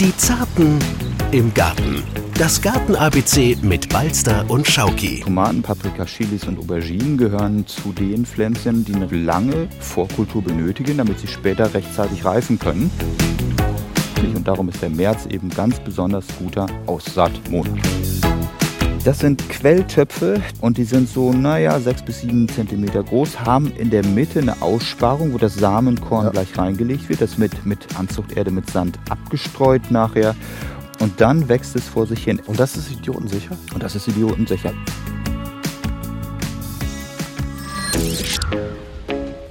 Die Zarten im Garten. Das Garten-ABC mit Balster und Schauki. Tomaten, Paprika, Chilis und Auberginen gehören zu den Pflänzchen, die eine lange Vorkultur benötigen, damit sie später rechtzeitig reifen können. Und darum ist der März eben ganz besonders guter Aussaatmonat. Das sind Quelltöpfe und die sind so, naja, sechs bis sieben Zentimeter groß, haben in der Mitte eine Aussparung, wo das Samenkorn ja. gleich reingelegt wird. Das mit, mit Anzuchterde, mit Sand abgestreut nachher. Und dann wächst es vor sich hin. Und das ist idiotensicher? Und das ist idiotensicher.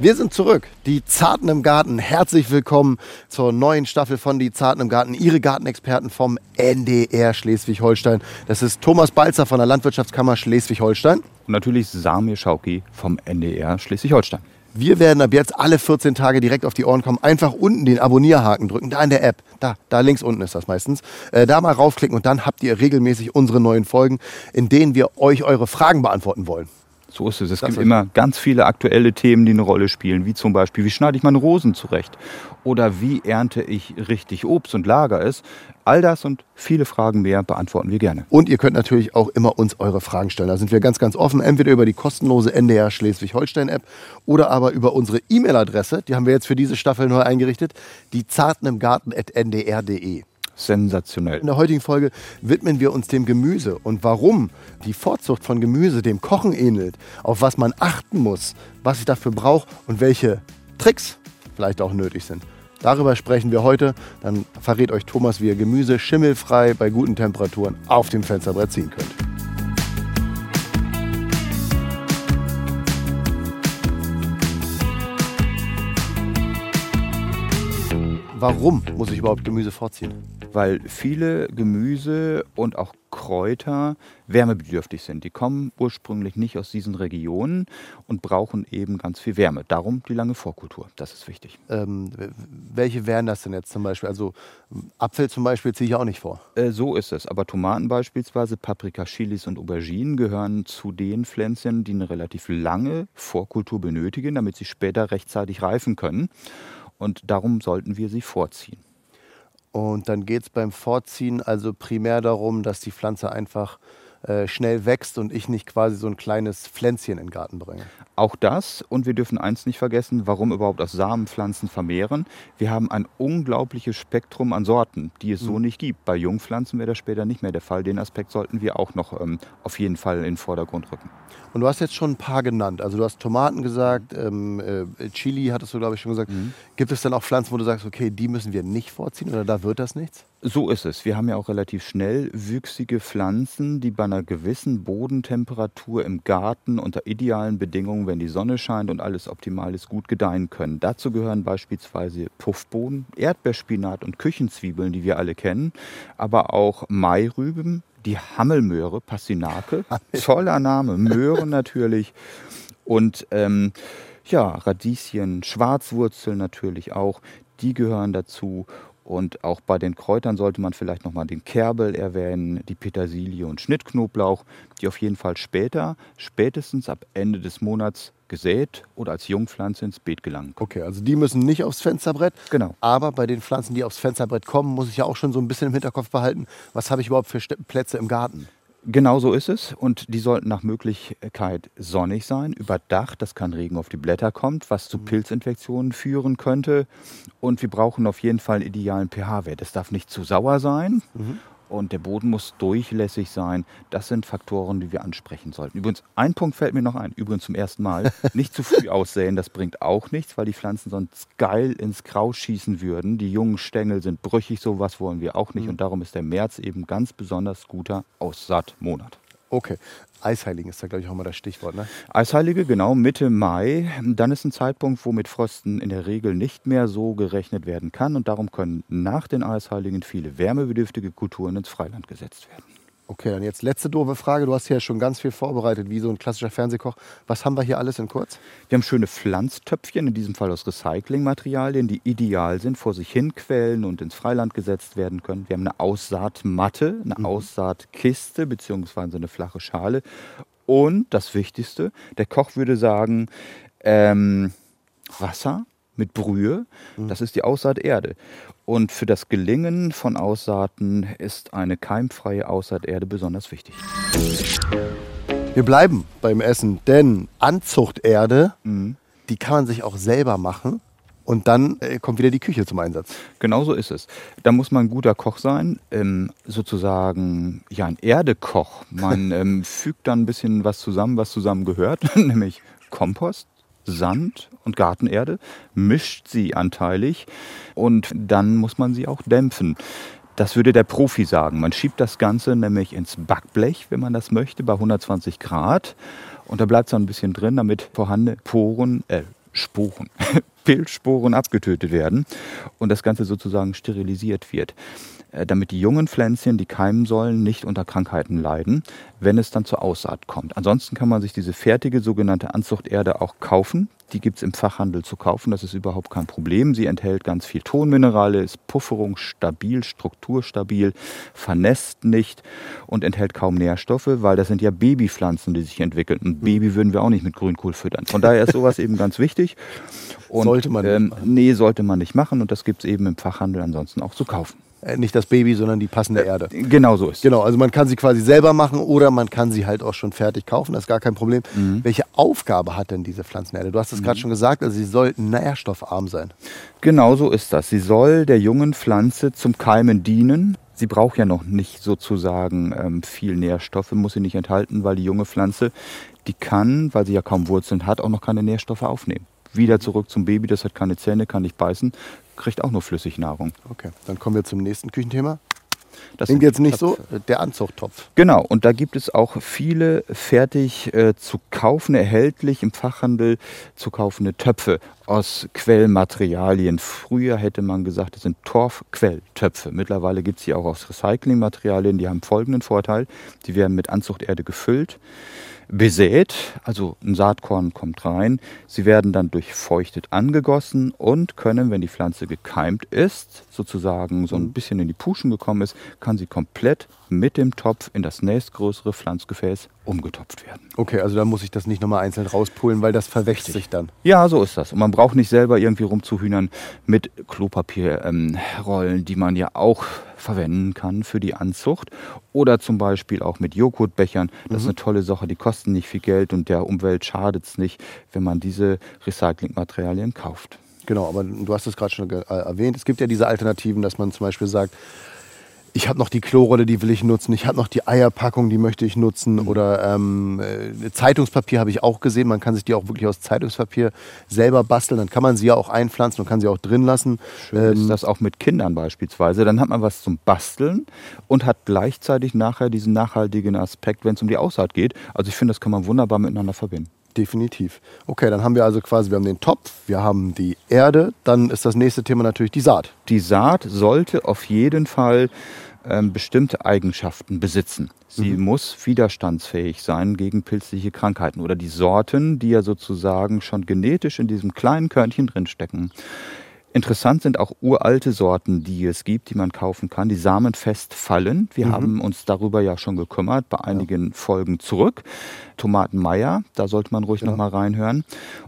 Wir sind zurück, die Zarten im Garten. Herzlich willkommen zur neuen Staffel von Die Zarten im Garten. Ihre Gartenexperten vom NDR Schleswig-Holstein. Das ist Thomas Balzer von der Landwirtschaftskammer Schleswig-Holstein. Und natürlich Samir Schauki vom NDR Schleswig-Holstein. Wir werden ab jetzt alle 14 Tage direkt auf die Ohren kommen. Einfach unten den Abonnierhaken drücken, da in der App. Da, da links unten ist das meistens. Äh, da mal raufklicken und dann habt ihr regelmäßig unsere neuen Folgen, in denen wir euch eure Fragen beantworten wollen. So ist es. Es das gibt immer ganz viele aktuelle Themen, die eine Rolle spielen, wie zum Beispiel, wie schneide ich meine Rosen zurecht? Oder wie ernte ich richtig Obst und lager es? All das und viele Fragen mehr beantworten wir gerne. Und ihr könnt natürlich auch immer uns eure Fragen stellen. Da sind wir ganz, ganz offen. Entweder über die kostenlose NDR Schleswig-Holstein-App oder aber über unsere E-Mail-Adresse. Die haben wir jetzt für diese Staffel neu eingerichtet. Die zarten im Garten at ndr.de sensationell. In der heutigen Folge widmen wir uns dem Gemüse und warum die Vorzucht von Gemüse dem Kochen ähnelt, auf was man achten muss, was ich dafür brauche und welche Tricks vielleicht auch nötig sind. Darüber sprechen wir heute. Dann verrät euch Thomas, wie ihr Gemüse schimmelfrei bei guten Temperaturen auf dem Fensterbrett ziehen könnt. Warum muss ich überhaupt Gemüse vorziehen? weil viele Gemüse und auch Kräuter wärmebedürftig sind. Die kommen ursprünglich nicht aus diesen Regionen und brauchen eben ganz viel Wärme. Darum die lange Vorkultur. Das ist wichtig. Ähm, welche wären das denn jetzt zum Beispiel? Also Apfel zum Beispiel ziehe ich auch nicht vor. Äh, so ist es. Aber Tomaten beispielsweise, Paprika, Chilis und Auberginen gehören zu den Pflänzchen, die eine relativ lange Vorkultur benötigen, damit sie später rechtzeitig reifen können. Und darum sollten wir sie vorziehen. Und dann geht es beim Vorziehen also primär darum, dass die Pflanze einfach äh, schnell wächst und ich nicht quasi so ein kleines Pflänzchen in den Garten bringe. Auch das und wir dürfen eins nicht vergessen, warum überhaupt aus Samen Pflanzen vermehren. Wir haben ein unglaubliches Spektrum an Sorten, die es mhm. so nicht gibt. Bei Jungpflanzen wäre das später nicht mehr der Fall. Den Aspekt sollten wir auch noch ähm, auf jeden Fall in den Vordergrund rücken. Und du hast jetzt schon ein paar genannt. Also du hast Tomaten gesagt, ähm, äh, Chili hattest du, glaube ich, schon gesagt. Mhm. Gibt es dann auch Pflanzen, wo du sagst, okay, die müssen wir nicht vorziehen oder da wird das nichts? So ist es. Wir haben ja auch relativ schnell wüchsige Pflanzen, die bei einer gewissen Bodentemperatur im Garten unter idealen Bedingungen, wenn die Sonne scheint und alles optimal ist, gut gedeihen können. Dazu gehören beispielsweise Puffbohnen, Erdbeerspinat und Küchenzwiebeln, die wir alle kennen, aber auch Mairüben, die Hammelmöhre, Passinake, toller Name, Möhren natürlich und ähm, ja, Radieschen, Schwarzwurzel natürlich auch, die gehören dazu und auch bei den Kräutern sollte man vielleicht nochmal den Kerbel erwähnen, die Petersilie und Schnittknoblauch, die auf jeden Fall später, spätestens ab Ende des Monats gesät oder als Jungpflanze ins Beet gelangen. Okay, also die müssen nicht aufs Fensterbrett. Genau. Aber bei den Pflanzen, die aufs Fensterbrett kommen, muss ich ja auch schon so ein bisschen im Hinterkopf behalten, was habe ich überhaupt für Plätze im Garten? Genau so ist es. Und die sollten nach Möglichkeit sonnig sein, überdacht, dass kein Regen auf die Blätter kommt, was zu mhm. Pilzinfektionen führen könnte. Und wir brauchen auf jeden Fall einen idealen pH-Wert. Es darf nicht zu sauer sein. Mhm und der Boden muss durchlässig sein. Das sind Faktoren, die wir ansprechen sollten. Übrigens, ein Punkt fällt mir noch ein, übrigens zum ersten Mal. Nicht zu früh aussäen, das bringt auch nichts, weil die Pflanzen sonst geil ins Kraus schießen würden. Die jungen Stängel sind brüchig, sowas wollen wir auch nicht. Mhm. Und darum ist der März eben ganz besonders guter Aussaatmonat. Okay. Eisheiligen ist da, glaube ich, auch mal das Stichwort. Ne? Eisheilige, genau, Mitte Mai. Dann ist ein Zeitpunkt, wo mit Frosten in der Regel nicht mehr so gerechnet werden kann. Und darum können nach den Eisheiligen viele wärmebedürftige Kulturen ins Freiland gesetzt werden. Okay, dann jetzt letzte doofe Frage. Du hast ja schon ganz viel vorbereitet, wie so ein klassischer Fernsehkoch. Was haben wir hier alles in kurz? Wir haben schöne Pflanztöpfchen, in diesem Fall aus Recyclingmaterialien, die ideal sind, vor sich hin quellen und ins Freiland gesetzt werden können. Wir haben eine Aussaatmatte, eine mhm. Aussaatkiste bzw. eine flache Schale. Und das Wichtigste, der Koch würde sagen, ähm, Wasser, mit Brühe. Das ist die Aussaaterde. Und für das Gelingen von Aussaaten ist eine keimfreie Aussaaterde besonders wichtig. Wir bleiben beim Essen, denn Anzuchterde, die kann man sich auch selber machen. Und dann äh, kommt wieder die Küche zum Einsatz. Genau so ist es. Da muss man ein guter Koch sein, ähm, sozusagen ja ein Erdekoch. Man ähm, fügt dann ein bisschen was zusammen, was zusammen gehört, nämlich Kompost, Sand und Gartenerde, mischt sie anteilig und dann muss man sie auch dämpfen. Das würde der Profi sagen. Man schiebt das Ganze nämlich ins Backblech, wenn man das möchte, bei 120 Grad. Und da bleibt es dann ein bisschen drin, damit vorhandene Poren, äh, Sporen, Pilzsporen abgetötet werden und das Ganze sozusagen sterilisiert wird, äh, damit die jungen Pflänzchen, die keimen sollen, nicht unter Krankheiten leiden, wenn es dann zur Aussaat kommt. Ansonsten kann man sich diese fertige sogenannte Anzuchterde auch kaufen. Die gibt es im Fachhandel zu kaufen, das ist überhaupt kein Problem. Sie enthält ganz viel Tonminerale, ist pufferungsstabil, strukturstabil, vernässt nicht und enthält kaum Nährstoffe, weil das sind ja Babypflanzen, die sich entwickeln. Ein Baby würden wir auch nicht mit Grünkohl füttern. Von daher ist sowas eben ganz wichtig. Und, Sollte man nicht ähm, machen. Nee, sollte man nicht machen und das gibt es eben im Fachhandel ansonsten auch zu kaufen. Äh, nicht das Baby, sondern die passende Erde. Genau so ist es. Genau, also man kann sie quasi selber machen oder man kann sie halt auch schon fertig kaufen, das ist gar kein Problem. Welche Aufgabe hat denn diese Pflanzenerde? Du hast es gerade schon gesagt, also sie soll nährstoffarm sein. Genau so ist das. Sie soll der jungen Pflanze zum Keimen dienen. Sie braucht ja noch nicht sozusagen ähm, viel Nährstoffe, muss sie nicht enthalten, weil die junge Pflanze, die kann, weil sie ja kaum Wurzeln hat, auch noch keine Nährstoffe aufnehmen. Wieder zurück zum Baby, das hat keine Zähne, kann nicht beißen, kriegt auch nur Flüssignahrung. Okay, dann kommen wir zum nächsten Küchenthema. Das sind jetzt nicht so, Töpfe. der Anzuchttopf. Genau, und da gibt es auch viele fertig äh, zu kaufen, erhältlich im Fachhandel zu kaufende Töpfe aus Quellmaterialien. Früher hätte man gesagt, das sind Torfquelltöpfe. Mittlerweile gibt es sie auch aus Recyclingmaterialien, die haben folgenden Vorteil. Die werden mit Anzuchterde gefüllt, besät, also ein Saatkorn kommt rein. Sie werden dann durchfeuchtet angegossen und können, wenn die Pflanze gekeimt ist, sozusagen so ein bisschen in die Puschen gekommen ist, kann sie komplett mit dem Topf in das nächstgrößere Pflanzgefäß umgetopft werden. Okay, also da muss ich das nicht nochmal einzeln rauspulen, weil das verwächt sich dann. Ja, so ist das. Und man braucht nicht selber irgendwie rumzuhühnern mit Klopapierrollen, ähm, die man ja auch verwenden kann für die Anzucht. Oder zum Beispiel auch mit Joghurtbechern. Das ist eine tolle Sache, die kosten nicht viel Geld und der Umwelt schadet es nicht, wenn man diese Recyclingmaterialien kauft. Genau, aber du hast es gerade schon äh, erwähnt. Es gibt ja diese Alternativen, dass man zum Beispiel sagt, ich habe noch die Klorolle, die will ich nutzen. Ich habe noch die Eierpackung, die möchte ich nutzen. Oder ähm, äh, Zeitungspapier habe ich auch gesehen. Man kann sich die auch wirklich aus Zeitungspapier selber basteln. Dann kann man sie ja auch einpflanzen und kann sie auch drin lassen. Schön ist das auch mit Kindern beispielsweise. Dann hat man was zum Basteln und hat gleichzeitig nachher diesen nachhaltigen Aspekt, wenn es um die Aussaat geht. Also ich finde, das kann man wunderbar miteinander verbinden. Definitiv. Okay, dann haben wir also quasi, wir haben den Topf, wir haben die Erde, dann ist das nächste Thema natürlich die Saat. Die Saat sollte auf jeden Fall ähm, bestimmte Eigenschaften besitzen. Sie muss widerstandsfähig sein gegen pilzliche Krankheiten oder die Sorten, die ja sozusagen schon genetisch in diesem kleinen Körnchen drinstecken. Interessant sind auch uralte Sorten, die es gibt, die man kaufen kann, die samenfest fallen. Wir haben uns darüber ja schon gekümmert bei einigen Folgen zurück. Tomatenmeier, da sollte man ruhig noch mal reinhören.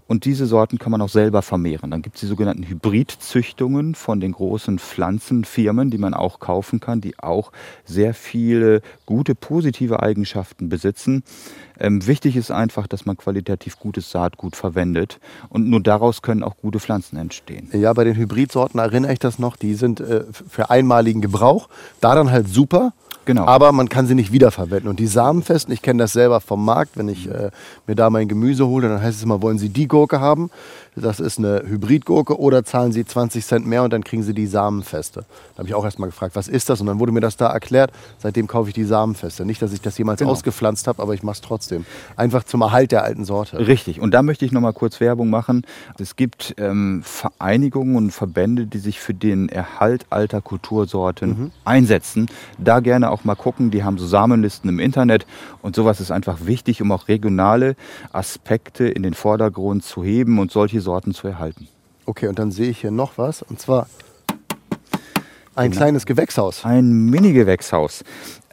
Und diese Sorten kann man auch selber vermehren. Dann gibt es die sogenannten Hybridzüchtungen von den großen Pflanzenfirmen, die man auch kaufen kann, die auch sehr viele gute positive Eigenschaften besitzen. Ähm, wichtig ist einfach, dass man qualitativ gutes Saatgut verwendet und nur daraus können auch gute Pflanzen entstehen. Ja, bei den Hybridsorten erinnere ich das noch, die sind äh, für einmaligen Gebrauch. Da dann halt super. Genau. Aber man kann sie nicht wiederverwenden. Und die samenfesten, ich kenne das selber vom Markt, wenn ich äh, mir da mein Gemüse hole, dann heißt es immer, wollen Sie die Gurke haben? Das ist eine Hybridgurke oder zahlen Sie 20 Cent mehr und dann kriegen Sie die samenfeste. Da habe ich auch erstmal gefragt, was ist das? Und dann wurde mir das da erklärt. Seitdem kaufe ich die samenfeste. Nicht, dass ich das jemals Genau. ausgepflanzt habe, aber ich mache es trotzdem. Einfach zum Erhalt der alten Sorte. Richtig. Und da möchte ich noch mal kurz Werbung machen. Es gibt ähm, Vereinigungen und Verbände, die sich für den Erhalt alter Kultursorten einsetzen. Da gerne auch mal gucken. Die haben so Samenlisten im Internet. Und sowas ist einfach wichtig, um auch regionale Aspekte in den Vordergrund zu heben und solche Sorten zu erhalten. Okay, und dann sehe ich hier noch was. Und zwar Ein Genau. kleines Gewächshaus. Ein Mini-Gewächshaus.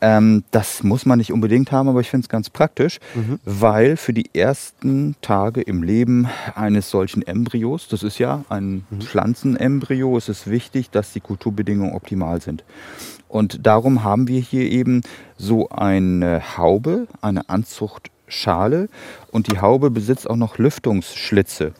Ähm, das muss man nicht unbedingt haben, aber ich finde es ganz praktisch, weil für die ersten Tage im Leben eines solchen Embryos, das ist ja ein Pflanzenembryo, ist es wichtig, dass die Kulturbedingungen optimal sind. Und darum haben wir hier eben so eine Haube, eine Anzuchtschale und die Haube besitzt auch noch Lüftungsschlitze.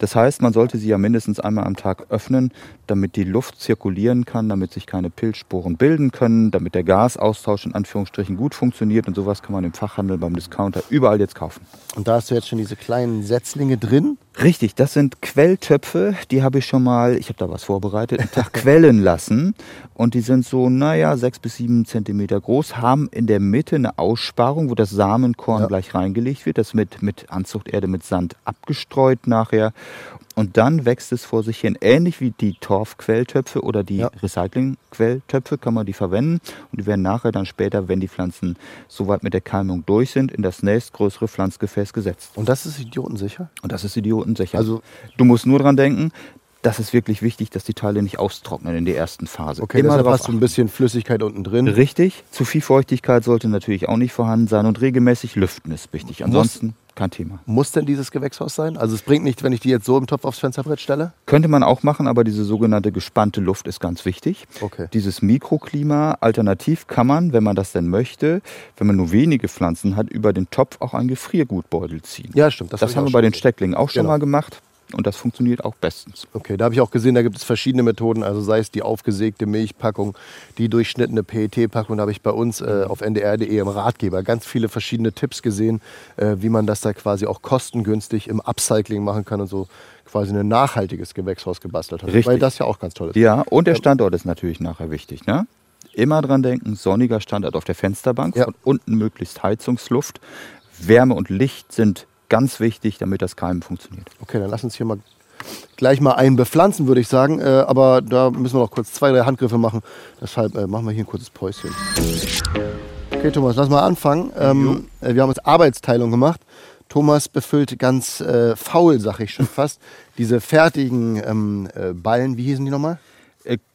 Das heißt, man sollte sie ja mindestens einmal am Tag öffnen, damit die Luft zirkulieren kann, damit sich keine Pilzsporen bilden können, damit der Gasaustausch in Anführungsstrichen gut funktioniert und sowas kann man im Fachhandel, beim Discounter überall jetzt kaufen. Und da hast du jetzt schon diese kleinen Setzlinge drin. Richtig, das sind Quelltöpfe, die habe ich schon mal, ich habe da was vorbereitet, einen Tag quellen lassen. Und die sind so, naja, sechs bis sieben Zentimeter groß, haben in der Mitte eine Aussparung, wo das Samenkorn Ja. gleich reingelegt wird. Das wird mit Anzuchterde, mit Sand abgestreut nachher. Und dann wächst es vor sich hin, ähnlich wie die Torfquelltöpfe oder die Ja. Recyclingquelltöpfe kann man die verwenden. Und die werden nachher dann später, wenn die Pflanzen soweit mit der Keimung durch sind, in das nächstgrößere Pflanzgefäß gesetzt. Und das ist idiotensicher. Und das ist idiotensicher. Also- du musst nur dran denken, das ist wirklich wichtig, dass die Teile nicht austrocknen in der ersten Phase. Okay, Immer deshalb hast du ein bisschen Flüssigkeit unten drin. Richtig. Zu viel Feuchtigkeit sollte natürlich auch nicht vorhanden sein und regelmäßig lüften ist wichtig. Ansonsten kein Thema. Muss denn dieses Gewächshaus sein? Also es bringt nichts, wenn ich die jetzt so im Topf aufs Fensterbrett stelle? Könnte man auch machen, aber diese sogenannte gespannte Luft ist ganz wichtig. Okay. Dieses Mikroklima, alternativ kann man, wenn man das denn möchte, wenn man nur wenige Pflanzen hat, über den Topf auch einen Gefriergutbeutel ziehen. Ja, stimmt. Das, hab ich haben wir bei den. Stecklingen auch schon Genau. mal gemacht und das funktioniert auch bestens. Okay, da habe ich auch gesehen, da gibt es verschiedene Methoden, also sei es die aufgesägte Milchpackung, die durchschnittene PET-Packung, da habe ich bei uns äh, auf ndr.de im Ratgeber ganz viele verschiedene Tipps gesehen, äh, wie man das da quasi auch kostengünstig im Upcycling machen kann und so quasi ein nachhaltiges Gewächshaus gebastelt hat. Richtig. Weil das ja auch ganz toll ist. Ja, und der Standort ist natürlich nachher wichtig. Ne? Immer dran denken, sonniger Standort auf der Fensterbank, Ja. von unten möglichst Heizungsluft. Wärme und Licht sind ganz wichtig, damit das Keimen funktioniert. Okay, dann lass uns hier mal gleich mal einen bepflanzen, würde ich sagen. Äh, aber da müssen wir noch kurz zwei, drei Handgriffe machen. Deshalb äh, machen wir hier ein kurzes Päuschen. Okay, Thomas, lass mal anfangen. Ähm, äh, wir haben jetzt Arbeitsteilung gemacht. Thomas befüllt ganz äh, faul, sag ich schon fast, diese fertigen ähm, äh, Ballen. Wie hießen die nochmal?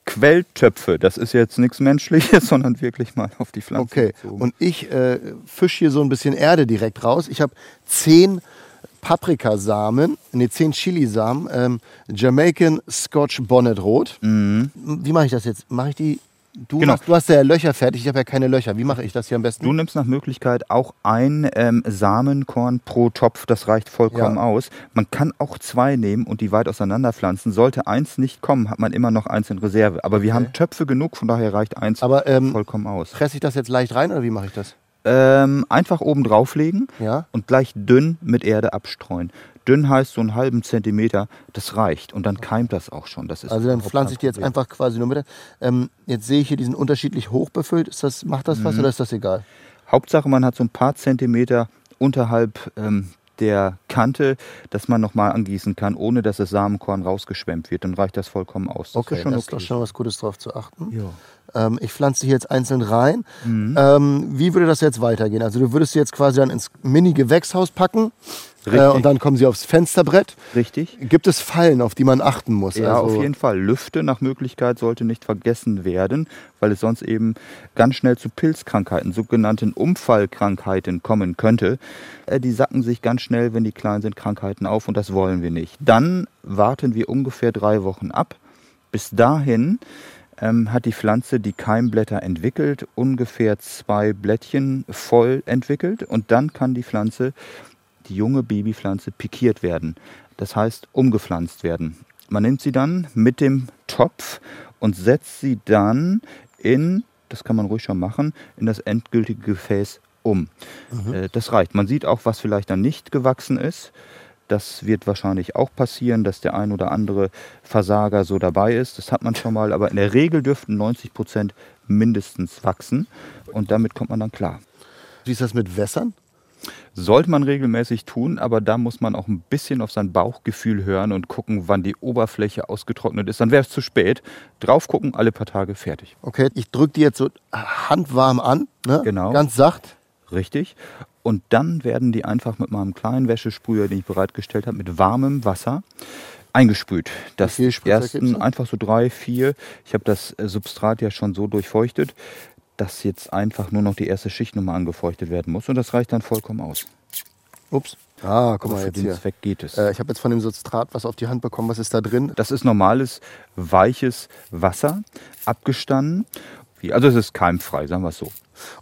Quelltöpfe, das ist jetzt nichts Menschliches, sondern wirklich mal auf die Pflanze Okay, bezogen. und ich äh, fische hier so ein bisschen Erde direkt raus. Ich habe zehn Paprikasamen, nee, zehn Chilisamen, ähm, Jamaican Scotch Bonnet Rot. Wie mache ich das jetzt? Mache ich die. Du, Genau. hast, du hast ja Löcher fertig, ich habe ja keine Löcher. Wie mache ich das hier am besten? Du nimmst nach Möglichkeit auch ein ähm, Samenkorn pro Topf, das reicht vollkommen Ja. aus. Man kann auch zwei nehmen und die weit auseinander pflanzen. Sollte eins nicht kommen, hat man immer noch eins in Reserve. Aber wir haben Töpfe genug, von daher reicht eins Aber ähm, vollkommen aus. presse ich das jetzt leicht rein oder wie mache ich das? Ähm, einfach oben drauflegen Ja. und gleich dünn mit Erde abstreuen. Dünn heißt so einen halben Zentimeter, das reicht. Und dann keimt das auch schon. Das ist Also dann pflanze ich die jetzt einfach quasi nur mit. Ähm, jetzt sehe ich hier, die sind unterschiedlich hoch befüllt. Ist das, macht das Mhm. was oder ist das egal? Hauptsache, man hat so ein paar Zentimeter unterhalb ähm, der Kante, dass man nochmal angießen kann, ohne dass das Samenkorn rausgeschwemmt wird. Dann reicht das vollkommen aus. Das Okay, ist schon das ist okay. doch schon was Gutes drauf zu achten. Ja. Ähm, ich pflanze hier jetzt einzeln rein. Mhm. Ähm, wie würde das jetzt weitergehen? Also du würdest sie jetzt quasi dann ins Mini-Gewächshaus packen äh, und dann kommen sie aufs Fensterbrett. Richtig? Gibt es Fallen, auf die man achten muss? Ja, also, auf jeden Fall. Lüfte nach Möglichkeit sollte nicht vergessen werden, weil es sonst eben ganz schnell zu Pilzkrankheiten, sogenannten Umfallkrankheiten kommen könnte. Äh, Die sacken sich ganz schnell, wenn die klein sind, Krankheiten auf und das wollen wir nicht. Dann warten wir ungefähr drei Wochen ab. Bis dahin ähm, hat die Pflanze die Keimblätter entwickelt, ungefähr zwei Blättchen voll entwickelt und dann kann die Pflanze, die junge Babypflanze, pikiert werden. Das heißt, umgepflanzt werden. Man nimmt sie dann mit dem Topf und setzt sie dann in, das kann man ruhig schon machen, in das endgültige Gefäß um. Äh, Das reicht. Man sieht auch, was vielleicht dann nicht gewachsen ist. Das wird wahrscheinlich auch passieren, dass der ein oder andere Versager so dabei ist. Das hat man schon mal, aber in der Regel dürften 90 Prozent mindestens wachsen und damit kommt man dann klar. Wie ist das mit Wässern? Sollte man regelmäßig tun, aber da muss man auch ein bisschen auf sein Bauchgefühl hören und gucken, wann die Oberfläche ausgetrocknet ist. Dann wäre es zu spät. Drauf gucken, alle paar Tage fertig. Okay, ich drücke die jetzt so handwarm an, ne? Genau. ganz sacht. Richtig. Und dann werden die einfach mit meinem kleinen Wäschesprüher, den ich bereitgestellt habe, mit warmem Wasser eingesprüht. Das ersten einfach so drei, vier. Ich habe das Substrat ja schon so durchfeuchtet, dass jetzt einfach nur noch die erste Schicht nochmal angefeuchtet werden muss. Und das reicht dann vollkommen aus. Ups. Ah, guck mal für jetzt den hier. Zweck geht es. Äh, ich habe jetzt von dem Substrat was auf die Hand bekommen. Was ist da drin? Das ist normales, weiches Wasser, abgestanden. Also es ist keimfrei, sagen wir es so.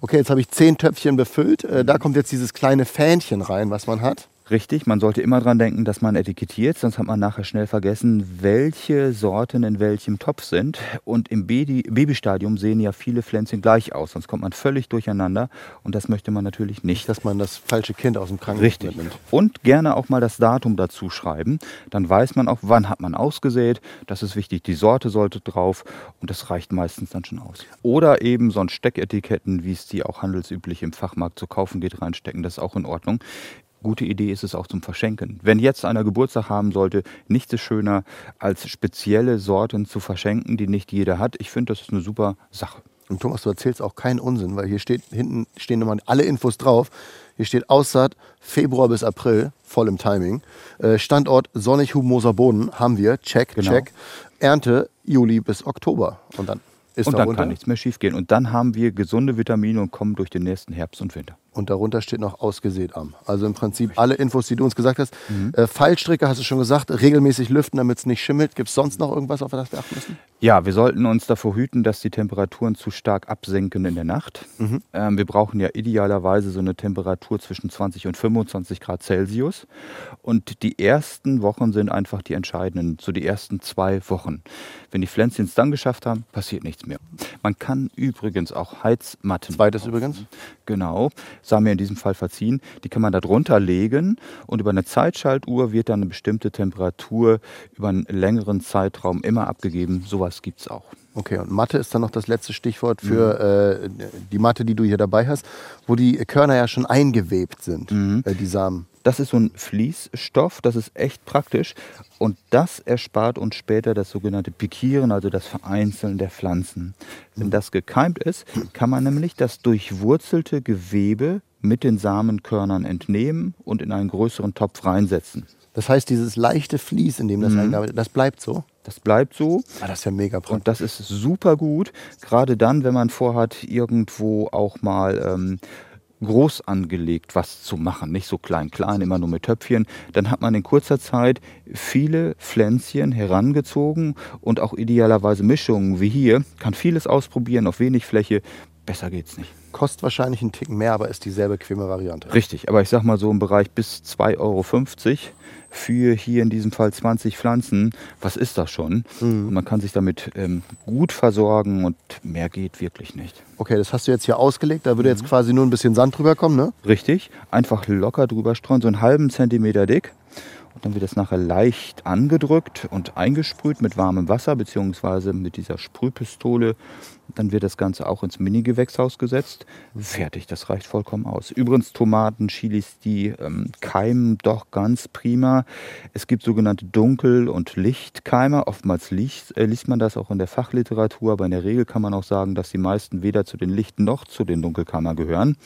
Okay, jetzt habe ich zehn Töpfchen befüllt. Äh, da kommt jetzt dieses kleine Fähnchen rein, was man hat. Richtig, man sollte immer dran denken, dass man etikettiert, sonst hat man nachher schnell vergessen, welche Sorten in welchem Topf sind. Und im Baby Babystadium sehen ja viele Pflänzchen gleich aus, sonst kommt man völlig durcheinander und das möchte man natürlich nicht. Dass man das falsche Kind aus dem Krankenhaus Richtig. mitnimmt. Und gerne auch mal das Datum dazu schreiben. Dann weiß man auch, wann hat man ausgesät. Das ist wichtig. Die Sorte sollte drauf und das reicht meistens dann schon aus. Oder eben so ein Stecketiketten, wie es die auch handelsüblich im Fachmarkt zu kaufen geht, reinstecken. Das ist auch in Ordnung. Gute Idee ist es auch zum Verschenken. Wenn jetzt einer Geburtstag haben sollte, nichts ist schöner, als spezielle Sorten zu verschenken, die nicht jeder hat. Ich finde, das ist eine super Sache. Und Thomas, du erzählst auch keinen Unsinn, weil hier steht hinten stehen nochmal alle Infos drauf. Hier steht Aussaat Februar bis April, voll im Timing. Äh, Standort sonnig humoser Boden haben wir, check, Genau. check. Ernte Juli bis Oktober. Und dann ist Und dann darunter, kann nichts mehr schiefgehen. Und dann haben wir gesunde Vitamine und kommen durch den nächsten Herbst und Winter. Und darunter steht noch ausgesät am. Also im Prinzip alle Infos, die du uns gesagt hast. Mhm. Äh, Fallstricke hast du schon gesagt, regelmäßig lüften, damit es nicht schimmelt. Gibt es sonst noch irgendwas, auf das wir achten müssen? Ja, wir sollten uns davor hüten, dass die Temperaturen zu stark absenken in der Nacht. Ähm, wir brauchen ja idealerweise so eine Temperatur zwischen 20 und 25 Grad Celsius. Und die ersten Wochen sind einfach die entscheidenden, so die ersten zwei Wochen. Wenn die Pflänzchen es dann geschafft haben, passiert nichts mehr. Man kann übrigens auch Heizmatten. Zweites übrigens. Genau, sei mir in diesem Fall verziehen. Die kann man da drunter legen und über eine Zeitschaltuhr wird dann eine bestimmte Temperatur über einen längeren Zeitraum immer abgegeben. Sowas gibt es auch. Okay, und Matte ist dann noch das letzte Stichwort für äh, die Matte, die du hier dabei hast, wo die Körner ja schon eingewebt sind, äh, die Samen. Das ist so ein Fließstoff, das ist echt praktisch und das erspart uns später das sogenannte Pikieren, also das Vereinzeln der Pflanzen. Wenn das gekeimt ist, kann man nämlich das durchwurzelte Gewebe mit den Samenkörnern entnehmen und in einen größeren Topf reinsetzen. Das heißt, dieses leichte Vlies, in dem das eingearbeitet das bleibt so. Das bleibt so Ah, das ist ja mega praktisch. Und das ist super gut, gerade dann, wenn man vorhat, irgendwo auch mal ähm, groß angelegt was zu machen, nicht so klein, klein, immer nur mit Töpfchen, dann hat man in kurzer Zeit viele Pflänzchen herangezogen und auch idealerweise Mischungen wie hier, kann vieles ausprobieren auf wenig Fläche, besser geht's nicht. Kostet wahrscheinlich einen Ticken mehr, aber ist dieselbe bequeme Variante. Richtig, aber ich sag mal so im Bereich bis 2,50 Euro für hier in diesem Fall 20 Pflanzen. Was ist das schon? Und man kann sich damit ähm, gut versorgen und mehr geht wirklich nicht. Okay, das hast du jetzt hier ausgelegt. Da würde jetzt quasi nur ein bisschen Sand drüber kommen, ne? Richtig, einfach locker drüber streuen, so einen halben Zentimeter dick. Und dann wird das nachher leicht angedrückt und eingesprüht mit warmem Wasser beziehungsweise mit dieser Sprühpistole. Dann wird das Ganze auch ins Mini-Gewächshaus gesetzt. Fertig, das reicht vollkommen aus. Übrigens Tomaten, Chilis, die ähm, keimen doch ganz prima. Es gibt sogenannte Dunkel- und Lichtkeimer. Oftmals liest, äh, liest man das auch in der Fachliteratur, aber in der Regel kann man auch sagen, dass die meisten weder zu den Licht- noch zu den Dunkelkeimer gehören.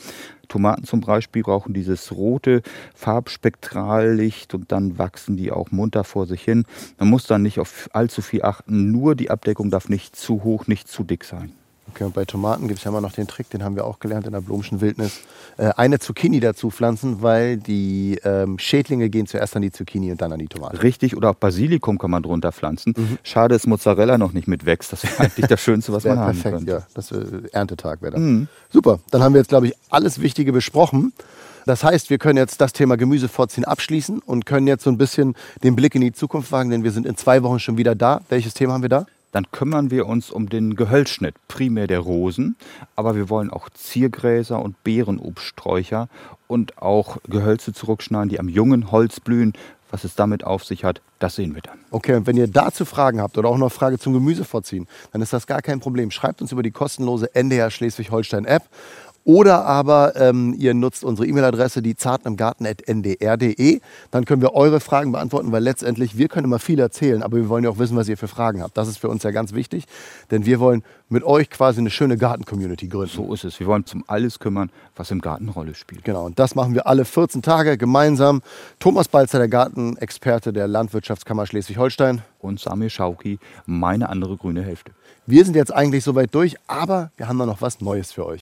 Tomaten zum Beispiel brauchen dieses rote Farbspektrallicht und dann wachsen die auch munter vor sich hin. Man muss dann nicht auf allzu viel achten, nur die Abdeckung darf nicht zu hoch, nicht zu dick sein. Okay, und bei Tomaten gibt es ja immer noch den Trick, den haben wir auch gelernt in der Blumschen Wildnis. Äh, eine Zucchini dazu pflanzen, weil die ähm, Schädlinge gehen zuerst an die Zucchini und dann an die Tomate. Richtig, oder auch Basilikum kann man drunter pflanzen. Schade, dass Mozzarella noch nicht mitwächst. Das wäre eigentlich das Schönste, was man haben perfekt, könnte. ja. Das äh, Erntetag wäre das. Super, dann haben wir jetzt, glaube ich, alles Wichtige besprochen. Das heißt, wir können jetzt das Thema Gemüse vorziehen abschließen und können jetzt so ein bisschen den Blick in die Zukunft wagen, denn wir sind in zwei Wochen schon wieder da. Welches Thema haben wir da? Dann kümmern wir uns um den Gehölzschnitt, primär der Rosen, aber wir wollen auch Ziergräser und Beerenobststräucher und auch Gehölze zurückschneiden, die am jungen Holz blühen. Was es damit auf sich hat, das sehen wir dann. Okay, und wenn ihr dazu Fragen habt oder auch noch Frage zum Gemüse vorziehen, dann ist das gar kein Problem. Schreibt uns über die kostenlose NDR Schleswig-Holstein-App Oder aber ähm, ihr nutzt unsere E-Mail-Adresse, die zartenimgarten.ndr.de. Dann können wir eure Fragen beantworten, weil letztendlich, wir können immer viel erzählen, aber wir wollen ja auch wissen, was ihr für Fragen habt. Das ist für uns ja ganz wichtig, denn wir wollen mit euch quasi eine schöne Garten-Community gründen. So ist es. Wir wollen zum alles kümmern, was im Garten eine Rolle spielt. Genau, und das machen wir alle 14 Tage gemeinsam. Thomas Balzer, der Gartenexperte der Landwirtschaftskammer Schleswig-Holstein. Und Samir Schauki, meine andere grüne Hälfte. Wir sind jetzt eigentlich soweit durch, aber wir haben da noch was Neues für euch.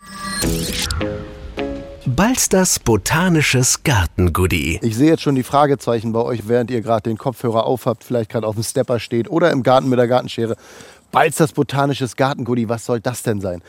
Balsters botanisches Gartengoodie. Ich sehe jetzt schon die Fragezeichen bei euch, während ihr gerade den Kopfhörer aufhabt, vielleicht gerade auf dem Stepper steht oder im Garten mit der Gartenschere. Balsters botanisches Gartengoodie, was soll das denn sein?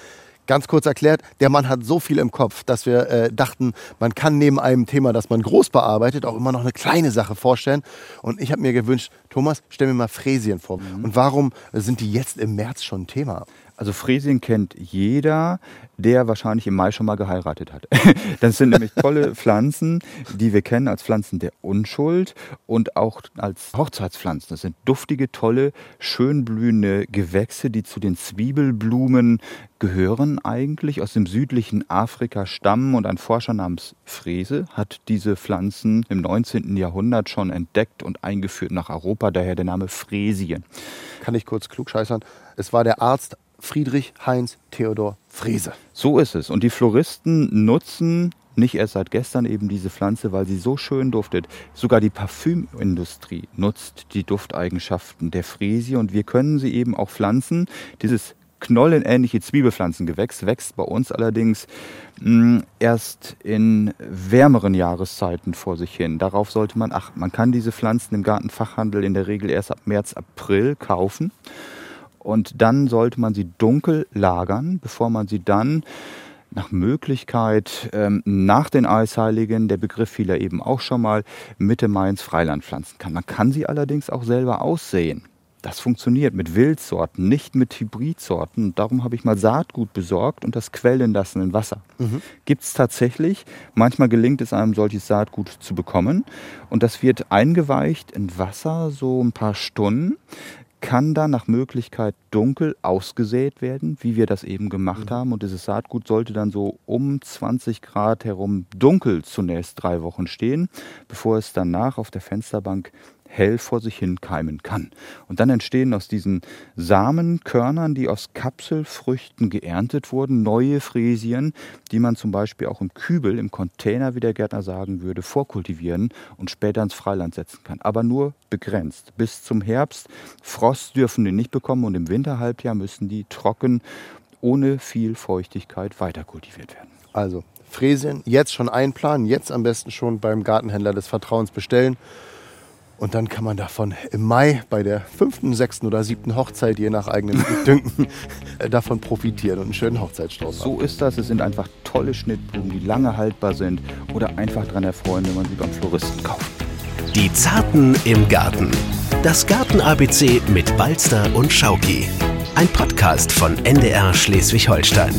Ganz kurz erklärt, der Mann hat so viel im Kopf, dass wir äh, dachten, man kann neben einem Thema, das man groß bearbeitet, auch immer noch eine kleine Sache vorstellen. Und ich habe mir gewünscht, Thomas, stell mir mal Fräsien vor. Mhm. Und warum sind die jetzt im März schon Thema? Also Fräsien kennt jeder, der wahrscheinlich im Mai schon mal geheiratet hat. Das sind nämlich tolle Pflanzen, die wir kennen als Pflanzen der Unschuld und auch als Hochzeitspflanzen. Das sind duftige, tolle, schön blühende Gewächse, die zu den Zwiebelblumen gehören eigentlich, aus dem südlichen Afrika stammen und ein Forscher namens Frese hat diese Pflanzen im 19. Jahrhundert schon entdeckt und eingeführt nach Europa, daher der Name Fräsien. Kann ich kurz klugscheißern? Es war der Arzt Friedrich Heinz Theodor Frese. So ist es. Und die Floristen nutzen nicht erst seit gestern eben diese Pflanze, weil sie so schön duftet. Sogar die Parfümindustrie nutzt die Dufteigenschaften der Fräsie und wir können sie eben auch pflanzen. Dieses knollenähnliche Zwiebelpflanzengewächs wächst bei uns allerdings mh, erst in wärmeren Jahreszeiten vor sich hin. Darauf sollte man achten. Man kann diese Pflanzen im Gartenfachhandel in der Regel erst ab März, April kaufen. Und dann sollte man sie dunkel lagern, bevor man sie dann nach Möglichkeit ähm, nach den Eisheiligen, der Begriff fiel ja eben auch schon mal, Mitte Mai ins Freiland pflanzen kann. Man kann sie allerdings auch selber aussehen. Das funktioniert mit Wildsorten, nicht mit Hybridsorten. Und darum habe ich mal Saatgut besorgt und das quellen lassen in Wasser. Mhm. Gibt es tatsächlich. Manchmal gelingt es einem, solches Saatgut zu bekommen. Und das wird eingeweicht in Wasser so ein paar Stunden kann dann nach Möglichkeit dunkel ausgesät werden, wie wir das eben gemacht mhm. haben. Und dieses Saatgut sollte dann so um 20 Grad herum dunkel zunächst drei Wochen stehen, bevor es danach auf der Fensterbank hell vor sich hin keimen kann. Und dann entstehen aus diesen Samenkörnern, die aus Kapselfrüchten geerntet wurden, neue Fräsien, die man zum Beispiel auch im Kübel, im Container, wie der Gärtner sagen würde, vorkultivieren und später ins Freiland setzen kann. Aber nur begrenzt. Bis zum Herbst. Frost dürfen die nicht bekommen und im Winterhalbjahr müssen die trocken, ohne viel Feuchtigkeit weiterkultiviert werden. Also Fräsien jetzt schon einplanen, jetzt am besten schon beim Gartenhändler des Vertrauens bestellen. Und dann kann man davon im Mai bei der fünften, sechsten oder siebten Hochzeit, je nach eigenem Dünken, äh, davon profitieren und einen schönen Hochzeitsstrauß So ist das. Es sind einfach tolle Schnittblumen, die lange haltbar sind oder einfach daran erfreuen, wenn man sie beim Floristen kauft. Die Zarten im Garten. Das Garten-ABC mit Balster und Schauki. Ein Podcast von NDR Schleswig-Holstein.